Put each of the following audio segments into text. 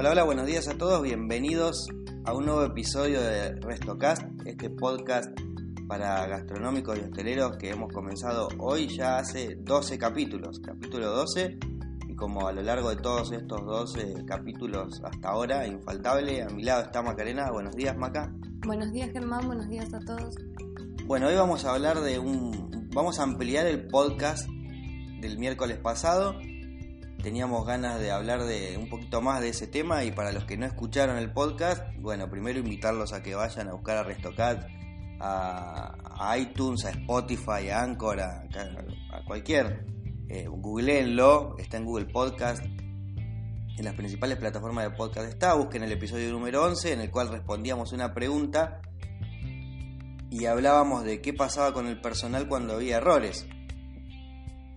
Hola, hola, buenos días a todos, bienvenidos a un nuevo episodio de Restocast, este podcast para gastronómicos y hosteleros que hemos comenzado hoy ya hace 12 capítulos, capítulo 12, y como a lo largo de todos estos 12 capítulos hasta ahora, infaltable, a mi lado está Macarena, buenos días Maca. Buenos días Germán, buenos días a todos. Bueno, hoy vamos a hablar de un, vamos a ampliar el podcast del miércoles pasado teníamos ganas de hablar de un poquito más de ese tema y para los que no escucharon el podcast, bueno, primero invitarlos a que vayan a buscar a Restocat, a, iTunes, a Spotify, a Anchor, a, cualquier, eh, googleenlo, está en Google Podcast, en las principales plataformas de podcast está, busquen el episodio número 11 en el cual respondíamos una pregunta y hablábamos de qué pasaba con el personal cuando había errores.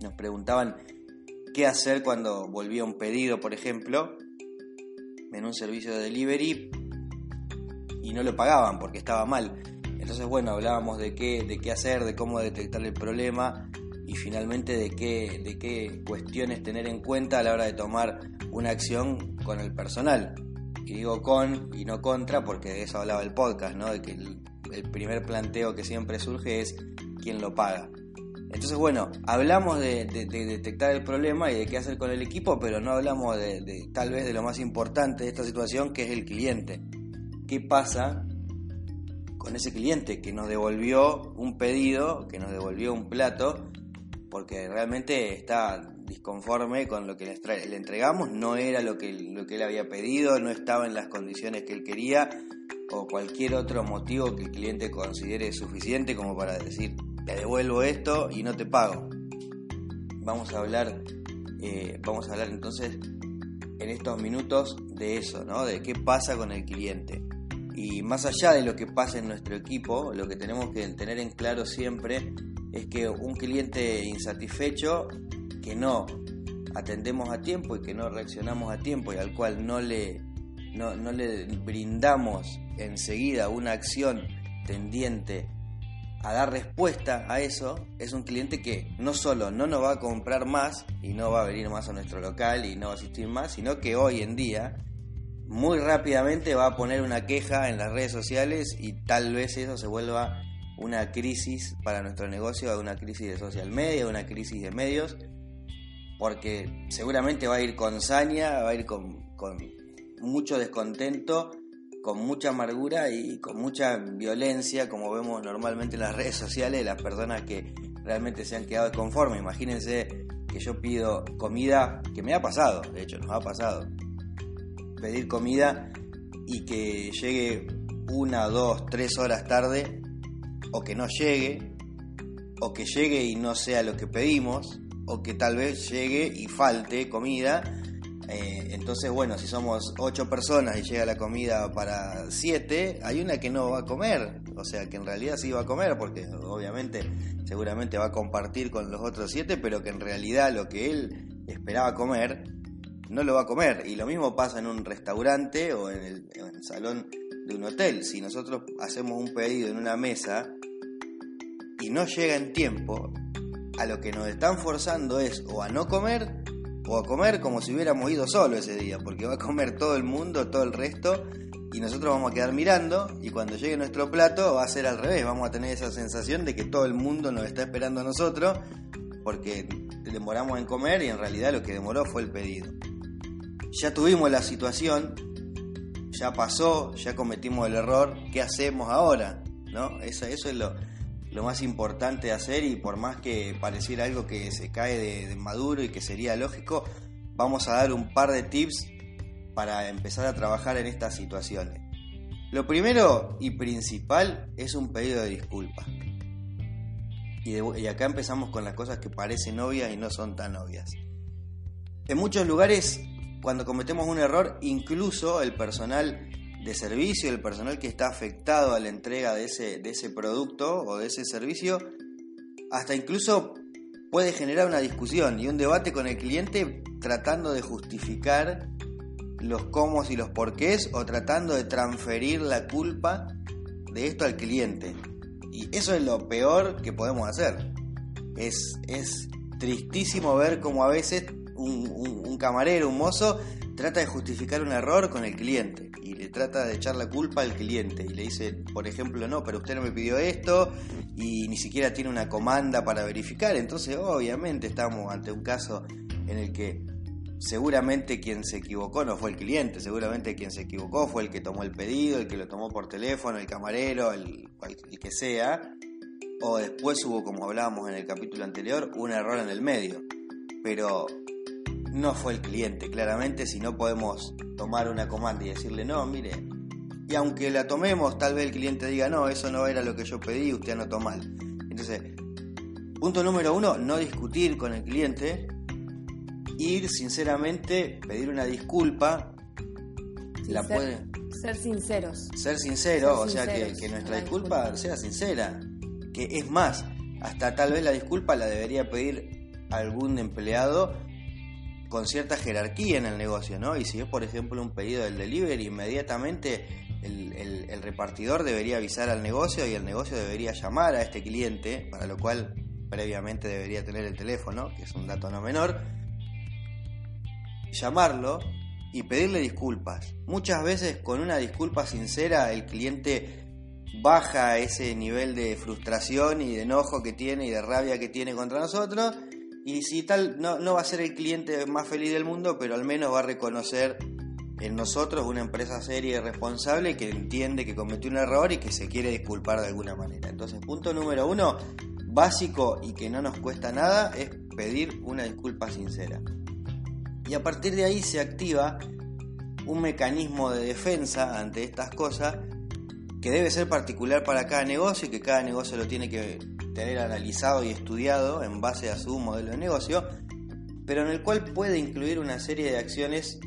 Nos preguntaban qué hacer cuando volvía un pedido, por ejemplo, en un servicio de delivery y no lo pagaban porque estaba mal. Entonces, bueno, hablábamos de qué, de qué hacer, de cómo detectar el problema y finalmente de qué, de qué cuestiones tener en cuenta a la hora de tomar una acción con el personal. Y digo con y no contra porque de eso hablaba el podcast, ¿no? De que el primer planteo que siempre surge es quién lo paga. Entonces, bueno, hablamos de, detectar el problema y de qué hacer con el equipo, pero no hablamos de, tal vez de lo más importante de esta situación, que es el cliente. ¿Qué pasa con ese cliente que nos devolvió un pedido, que nos devolvió un plato, porque realmente está disconforme con lo que le, entregamos, no era lo que, lo que él había pedido, no estaba en las condiciones que él quería, o cualquier otro motivo que el cliente considere suficiente como para decir te devuelvo esto y no te pago. Vamos a hablar, eh, vamos a hablar entonces en estos minutos de eso, ¿no? De qué pasa con el cliente. Y más allá de lo que pasa en nuestro equipo, lo que tenemos que tener en claro siempre es que un cliente insatisfecho que no atendemos a tiempo y que no reaccionamos a tiempo y al cual no le, no, no le brindamos enseguida una acción tendiente a dar respuesta a eso es un cliente que no solo no nos va a comprar más y no va a venir más a nuestro local y no va a asistir más, sino que hoy en día muy rápidamente va a poner una queja en las redes sociales y tal vez eso se vuelva una crisis para nuestro negocio, una crisis de social media, una crisis de medios, porque seguramente va a ir con saña, va a ir con, con mucho descontento con mucha amargura y con mucha violencia, como vemos normalmente en las redes sociales, las personas que realmente se han quedado desconformes. Imagínense que yo pido comida, que me ha pasado, de hecho nos ha pasado, pedir comida y que llegue una, dos, tres horas tarde, o que no llegue, o que llegue y no sea lo que pedimos, o que tal vez llegue y falte comida eh, entonces, bueno, si somos ocho personas y llega la comida para siete, hay una que no va a comer. O sea, que en realidad sí va a comer, porque obviamente seguramente va a compartir con los otros siete, pero que en realidad lo que él esperaba comer, no lo va a comer. Y lo mismo pasa en un restaurante o en el, en el salón de un hotel. Si nosotros hacemos un pedido en una mesa y no llega en tiempo, a lo que nos están forzando es o a no comer o a comer como si hubiéramos ido solo ese día, porque va a comer todo el mundo, todo el resto, y nosotros vamos a quedar mirando, y cuando llegue nuestro plato va a ser al revés, vamos a tener esa sensación de que todo el mundo nos está esperando a nosotros, porque demoramos en comer y en realidad lo que demoró fue el pedido. Ya tuvimos la situación, ya pasó, ya cometimos el error, ¿qué hacemos ahora? ¿No? Eso, eso es lo, lo más importante de hacer y por más que pareciera algo que se cae de, maduro y que sería lógico, vamos a dar un par de tips para empezar a trabajar en estas situaciones. Lo primero y principal es un pedido de disculpas. Y, y, acá empezamos con las cosas que parecen obvias y no son tan obvias. En muchos lugares, cuando cometemos un error, incluso el personal de servicio, el personal que está afectado a la entrega de ese, de ese producto o de ese servicio, hasta incluso puede generar una discusión y un debate con el cliente tratando de justificar los cómo y los porqués o tratando de transferir la culpa de esto al cliente. Y eso es lo peor que podemos hacer. Es, es tristísimo ver cómo a veces un, un camarero, un mozo, trata de justificar un error con el cliente y le trata de echar la culpa al cliente y le dice, por ejemplo, no, pero usted no me pidió esto y ni siquiera tiene una comanda para verificar. Entonces, obviamente, estamos ante un caso en el que seguramente quien se equivocó no fue el cliente, seguramente quien se equivocó fue el que tomó el pedido, el que lo tomó por teléfono, el camarero, el, que sea, o después hubo, como hablábamos en el capítulo anterior, un error en el medio. Pero no fue el cliente, claramente, si no podemos tomar una comanda y decirle, no, mire, y aunque la tomemos, tal vez el cliente diga, no, eso no era lo que yo pedí, usted anotó mal. Entonces, punto número uno, no discutir con el cliente, ir sinceramente, pedir una disculpa, la ser, puede... Ser sinceros. Ser sincero, o sea, que, que, nuestra disculpa sea sincera. Que es más, hasta tal vez la disculpa la debería pedir algún empleado con cierta jerarquía en el negocio, ¿no? Y si es, por ejemplo, un pedido del delivery, inmediatamente el, el, repartidor debería avisar al negocio y el negocio debería llamar a este cliente, para lo cual previamente debería tener el teléfono, que es un dato no menor, llamarlo y pedirle disculpas. Muchas veces con una disculpa sincera el cliente baja ese nivel de frustración y de enojo que tiene y de rabia que tiene contra nosotros y si tal, no, no va a ser el cliente más feliz del mundo, pero al menos va a reconocer en nosotros una empresa seria y responsable que entiende que cometió un error y que se quiere disculpar de alguna manera. Entonces, punto número uno, básico y que no nos cuesta nada, es pedir una disculpa sincera. Y a partir de ahí se activa un mecanismo de defensa ante estas cosas que debe ser particular para cada negocio y que cada negocio lo tiene que tener analizado y estudiado en base a su modelo de negocio, pero en el cual puede incluir una serie de acciones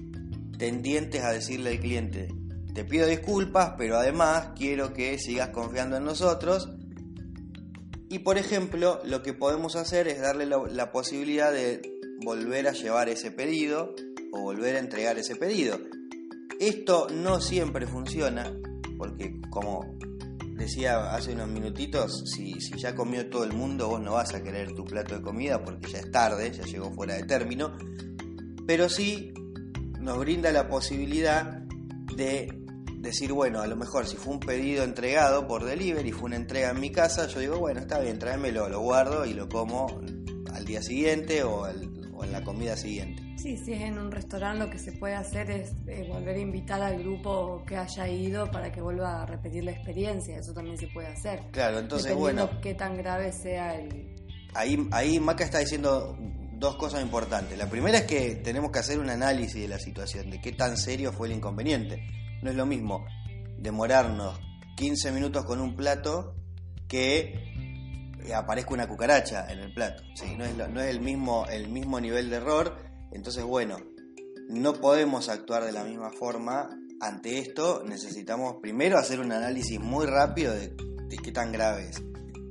tendientes a decirle al cliente, te pido disculpas, pero además quiero que sigas confiando en nosotros. Y por ejemplo, lo que podemos hacer es darle la, posibilidad de volver a llevar ese pedido o volver a entregar ese pedido. Esto no siempre funciona, porque como decía hace unos minutitos, si, ya comió todo el mundo, vos no vas a querer tu plato de comida porque ya es tarde, ya llegó fuera de término, pero sí nos brinda la posibilidad de decir, bueno, a lo mejor si fue un pedido entregado por delivery, fue una entrega en mi casa, yo digo, bueno, está bien, tráemelo, lo guardo y lo como al día siguiente o en la comida siguiente. Sí, si es en un restaurante lo que se puede hacer es eh, volver a invitar al grupo que haya ido para que vuelva a repetir la experiencia, eso también se puede hacer. Claro, entonces bueno. qué tan grave sea el... Ahí, ahí Maca está diciendo dos cosas importantes. La primera es que tenemos que hacer un análisis de la situación, de qué tan serio fue el inconveniente. No es lo mismo demorarnos 15 minutos con un plato que aparezca una cucaracha en el plato. ¿sí? No, es no es el mismo, el mismo nivel de error entonces, bueno, no podemos actuar de la misma forma ante esto. Necesitamos primero hacer un análisis muy rápido de, qué tan grave es.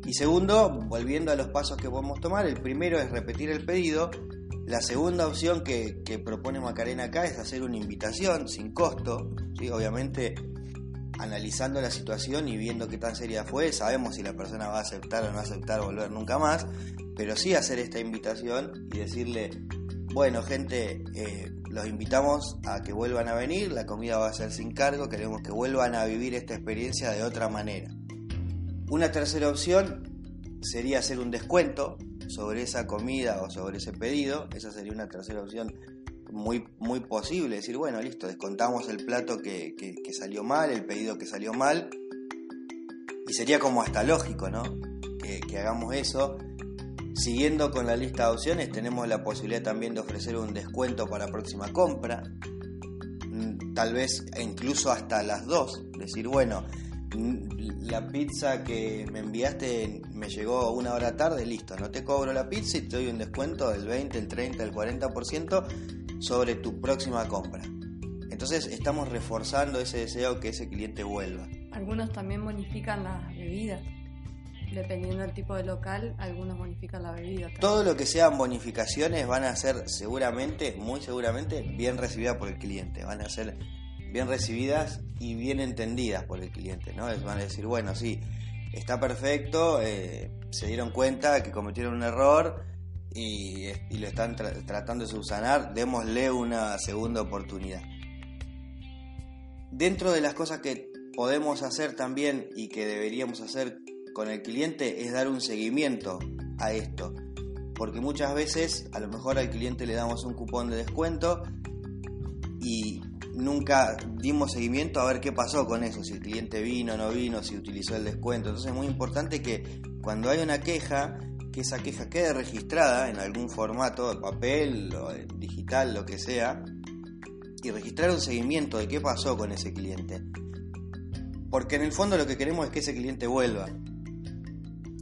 Y segundo, volviendo a los pasos que podemos tomar, el primero es repetir el pedido. La segunda opción que, propone Macarena acá es hacer una invitación sin costo. ¿sí? Obviamente, analizando la situación y viendo qué tan seria fue, sabemos si la persona va a aceptar o no aceptar volver nunca más, pero sí hacer esta invitación y decirle, bueno, gente, eh, los invitamos a que vuelvan a venir, la comida va a ser sin cargo, queremos que vuelvan a vivir esta experiencia de otra manera. Una tercera opción sería hacer un descuento sobre esa comida o sobre ese pedido, esa sería una tercera opción muy, muy posible, decir, bueno, listo, descontamos el plato que, salió mal, el pedido que salió mal, y sería como hasta lógico, ¿no? Que, que hagamos eso Siguiendo con la lista de opciones, tenemos la posibilidad también de ofrecer un descuento para próxima compra, mm, tal vez incluso hasta las dos. Decir, bueno, mm, la pizza que me enviaste me llegó una hora tarde, listo, no te cobro la pizza y te doy un descuento del 20, el 30, el 40% sobre tu próxima compra. Entonces estamos reforzando ese deseo que ese cliente vuelva. Algunos también bonifican las bebidas. Dependiendo del tipo de local, algunos bonifican la bebida. Todo lo que sean bonificaciones van a ser seguramente, muy seguramente, bien recibidas por el cliente. Van a ser bien recibidas y bien entendidas por el cliente. ¿no? Van a decir, bueno, sí, está perfecto, eh, se dieron cuenta que cometieron un error y, lo están tratando de subsanar, démosle una segunda oportunidad. Dentro de las cosas que podemos hacer también y que deberíamos hacer con el cliente es dar un seguimiento a esto. Porque muchas veces a lo mejor al cliente le damos un cupón de descuento y nunca dimos seguimiento a ver qué pasó con eso, si el cliente vino o no vino, si utilizó el descuento. Entonces es muy importante que cuando hay una queja, que esa queja quede registrada en algún formato, de papel o digital, lo que sea, y registrar un seguimiento de qué pasó con ese cliente. Porque en el fondo lo que queremos es que ese cliente vuelva.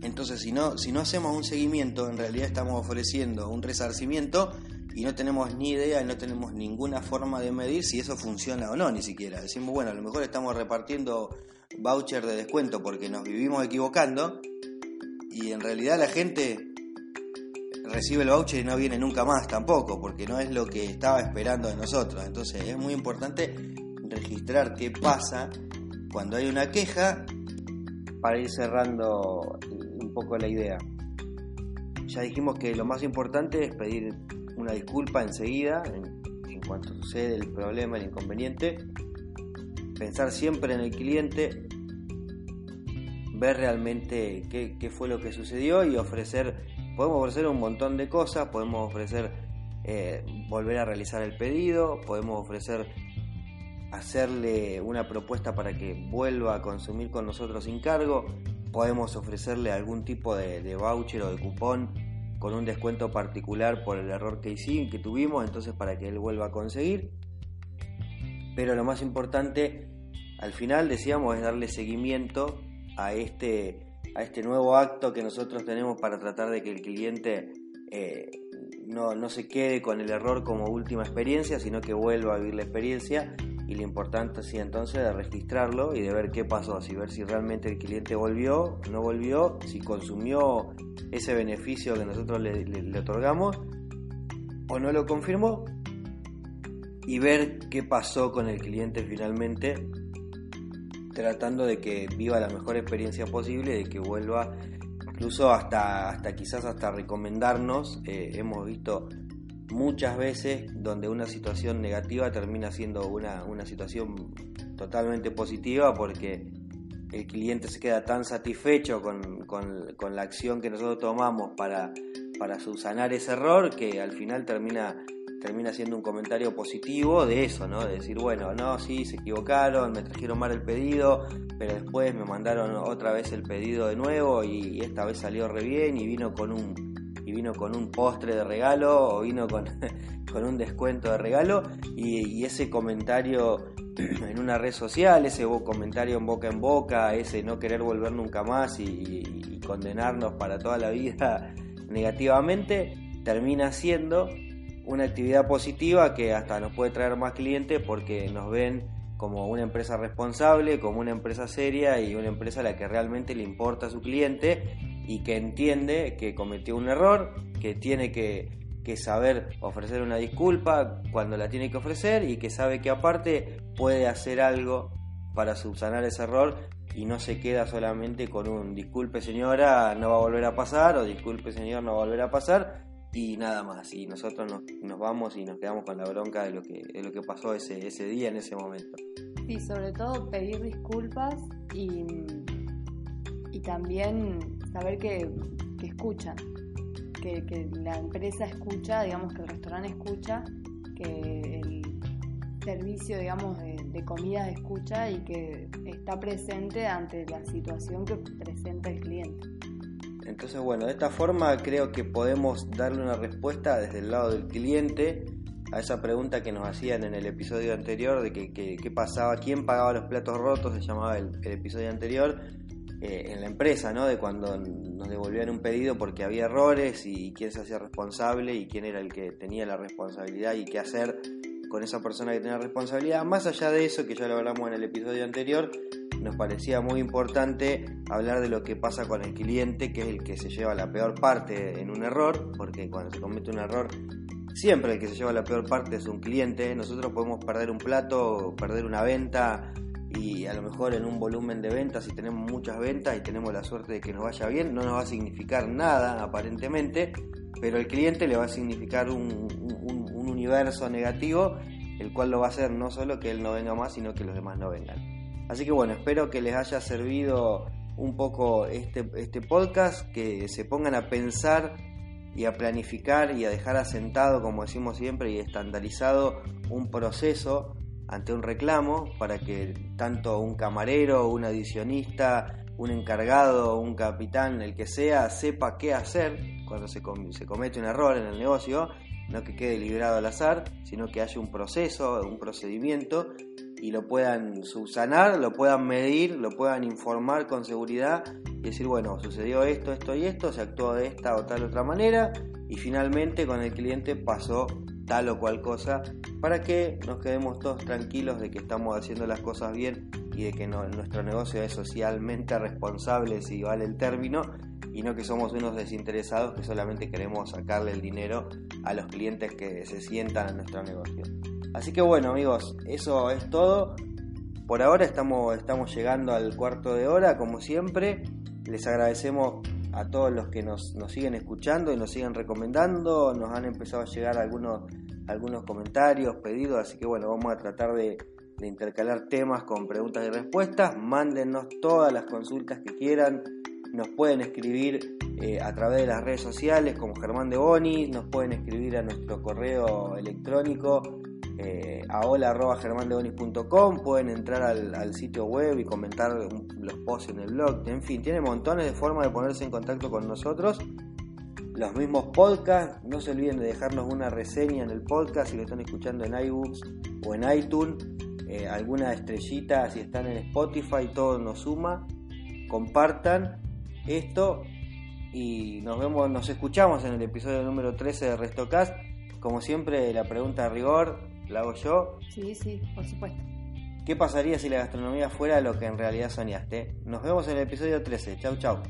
Entonces, si no, si no hacemos un seguimiento, en realidad estamos ofreciendo un resarcimiento y no tenemos ni idea, no tenemos ninguna forma de medir si eso funciona o no, ni siquiera. Decimos, bueno, a lo mejor estamos repartiendo voucher de descuento porque nos vivimos equivocando y en realidad la gente recibe el voucher y no viene nunca más tampoco, porque no es lo que estaba esperando de nosotros. Entonces es muy importante registrar qué pasa cuando hay una queja para ir cerrando poco la idea. Ya dijimos que lo más importante es pedir una disculpa enseguida, en, cuanto sucede el problema, el inconveniente. Pensar siempre en el cliente, ver realmente qué, fue lo que sucedió y ofrecer, podemos ofrecer un montón de cosas, podemos ofrecer eh, volver a realizar el pedido, podemos ofrecer hacerle una propuesta para que vuelva a consumir con nosotros sin cargo, podemos ofrecerle algún tipo de, voucher o de cupón con un descuento particular por el error que hicimos, que tuvimos, entonces para que él vuelva a conseguir. Pero lo más importante, al final decíamos, es darle seguimiento a este, a este nuevo acto que nosotros tenemos para tratar de que el cliente eh, no, no se quede con el error como última experiencia, sino que vuelva a vivir la experiencia y lo importante sí entonces de registrarlo y de ver qué pasó, si ver si realmente el cliente volvió, no volvió, si consumió ese beneficio que nosotros le, otorgamos o no lo confirmó y ver qué pasó con el cliente finalmente tratando de que viva la mejor experiencia posible, de que vuelva incluso hasta, hasta quizás hasta recomendarnos, eh, hemos visto muchas veces donde una situación negativa termina siendo una, una situación totalmente positiva porque el cliente se queda tan satisfecho con, con, la acción que nosotros tomamos para, para subsanar ese error que al final termina termina siendo un comentario positivo de eso, ¿no? De decir, bueno, no, sí, se equivocaron, me trajeron mal el pedido, pero después me mandaron otra vez el pedido de nuevo y esta vez salió re bien y vino con un y vino con un postre de regalo o vino con, con un descuento de regalo y, ese comentario en una red social, ese comentario en boca en boca, ese no querer volver nunca más y, condenarnos para toda la vida negativamente, termina siendo una actividad positiva que hasta nos puede traer más clientes porque nos ven como una empresa responsable, como una empresa seria y una empresa a la que realmente le importa a su cliente y que entiende que cometió un error, que tiene que, saber ofrecer una disculpa cuando la tiene que ofrecer y que sabe que aparte puede hacer algo para subsanar ese error y no se queda solamente con un disculpe señora, no va a volver a pasar o disculpe señor, no va a volver a pasar y nada más. Y nosotros nos, nos vamos y nos quedamos con la bronca de lo que, de lo que pasó ese, ese día, en ese momento. Y sobre todo pedir disculpas y, y también saber que, escuchan, que, la empresa escucha, digamos que el restaurante escucha, que el servicio, digamos, de, de comida escucha y que está presente ante la situación que presenta el cliente. Entonces, bueno, de esta forma creo que podemos darle una respuesta desde el lado del cliente a esa pregunta que nos hacían en el episodio anterior de que, qué pasaba, quién pagaba los platos rotos, se llamaba el episodio anterior. Eh, en la empresa, ¿no? De cuando nos devolvían un pedido porque había errores y quién se hacía responsable y quién era el que tenía la responsabilidad y qué hacer con esa persona que tenía responsabilidad. Más allá de eso, que ya lo hablamos en el episodio anterior, nos parecía muy importante hablar de lo que pasa con el cliente, que es el que se lleva la peor parte en un error, porque cuando se comete un error, siempre el que se lleva la peor parte es un cliente. Nosotros podemos perder un plato, perder una venta, y a lo mejor en un volumen de ventas, si tenemos muchas ventas y tenemos la suerte de que nos vaya bien, no nos va a significar nada aparentemente, pero el cliente le va a significar un, un universo negativo, el cual lo va a hacer no solo que él no venga más, sino que los demás no vengan. Así que bueno, espero que les haya servido un poco este, este podcast, que se pongan a pensar y a planificar y a dejar asentado, como decimos siempre, y estandarizado un proceso ante un reclamo para que tanto un camarero, un adicionista, un encargado, un capitán, el que sea, sepa qué hacer cuando se, comete un error en el negocio, no que quede librado al azar, sino que haya un proceso, un procedimiento y lo puedan subsanar, lo puedan medir, lo puedan informar con seguridad y decir, bueno, sucedió esto, esto y esto, se actuó de esta o tal otra manera y finalmente con el cliente pasó tal o cual cosa para que nos quedemos todos tranquilos de que estamos haciendo las cosas bien y de que nuestro negocio es socialmente responsable si vale el término y no que somos unos desinteresados que solamente queremos sacarle el dinero a los clientes que se sientan en nuestro negocio. Así que bueno amigos, eso es todo. Por ahora estamos, estamos llegando al cuarto de hora, como siempre. Les agradecemos a todos los que nos, siguen escuchando y nos siguen recomendando. Nos han empezado a llegar algunos, algunos comentarios, pedidos, así que bueno, vamos a tratar de, intercalar temas con preguntas y respuestas. Mándennos todas las consultas que quieran. Nos pueden escribir eh, a través de las redes sociales como Germán de Boni. Nos pueden escribir a nuestro correo electrónico eh, a hola.germandeonis.com, pueden entrar al, sitio web y comentar los posts en el blog, en fin, tiene montones de formas de ponerse en contacto con nosotros. Los mismos podcasts, no se olviden de dejarnos una reseña en el podcast si lo están escuchando en iBooks o en iTunes, eh, alguna estrellita si están en Spotify, todo nos suma. Compartan esto y nos vemos, nos escuchamos en el episodio número 13 de Restocast. Como siempre, la pregunta de rigor, ¿La hago yo? Sí, sí, por supuesto. ¿Qué pasaría si la gastronomía fuera lo que en realidad soñaste? Nos vemos en el episodio 13. Chau, chau.